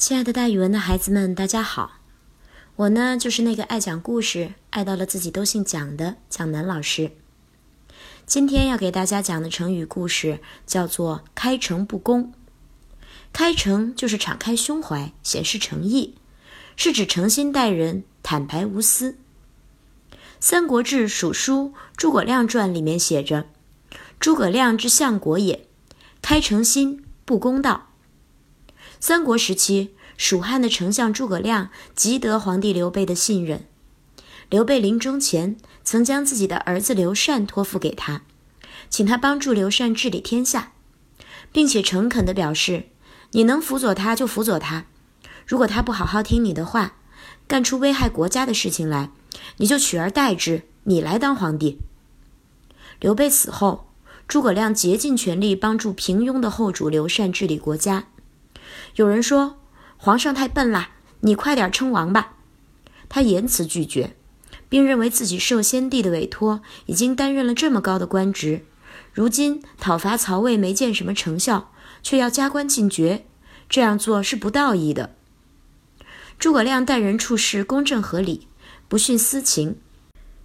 亲爱的，大语文的孩子们，大家好！我呢，就是那个爱讲故事、爱到了自己都姓蒋的蒋楠老师。今天要给大家讲的成语故事叫做“开诚布公”。开诚就是敞开胸怀，显示诚意，是指诚心待人，坦白无私。《三国志·蜀书·诸葛亮传》里面写着：“诸葛亮之相国也，开诚心，布公道。”三国时期，蜀汉的丞相诸葛亮极得皇帝刘备的信任。刘备临终前，曾将自己的儿子刘禅托付给他，请他帮助刘禅治理天下，并且诚恳地表示：“你能辅佐他就辅佐他，如果他不好好听你的话，干出危害国家的事情来，你就取而代之，你来当皇帝。”刘备死后，诸葛亮竭尽全力帮助平庸的后主刘禅治理国家。有人说皇上太笨了，你快点称王吧。他严词拒绝，并认为自己受先帝的委托，已经担任了这么高的官职，如今讨伐曹魏没见什么成效，却要加官进爵，这样做是不道义的。诸葛亮待人处事公正合理，不徇私情。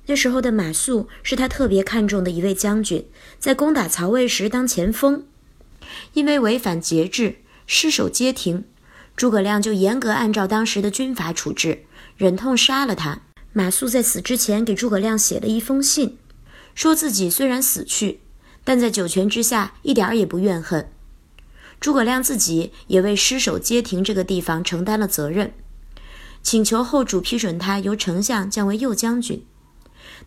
那时候的马谡是他特别看重的一位将军，在攻打曹魏时当前锋，因为违反节制。失守街亭，诸葛亮就严格按照当时的军法处置，忍痛杀了他。马谡在死之前给诸葛亮写了一封信，说自己虽然死去，但在九泉之下一点儿也不怨恨。诸葛亮自己也为失守街亭这个地方承担了责任，请求后主批准他由丞相降为右将军。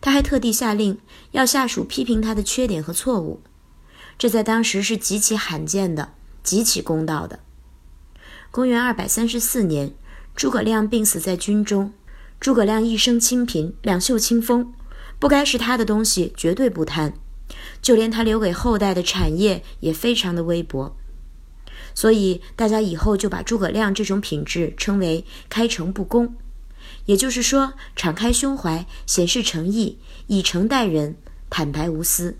他还特地下令要下属批评他的缺点和错误，这在当时是极其罕见的。极其公道的。公元二百三十四年，诸葛亮病死在军中。诸葛亮一生清贫，两袖清风，不该是他的东西绝对不贪，就连他留给后代的产业也非常的微薄。所以大家以后就把诸葛亮这种品质称为开诚布公，也就是说，敞开胸怀，显示诚意，以诚待人，坦白无私，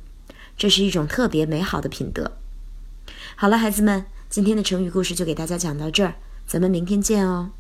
这是一种特别美好的品德。好了，孩子们，今天的成语故事就给大家讲到这儿，咱们明天见哦。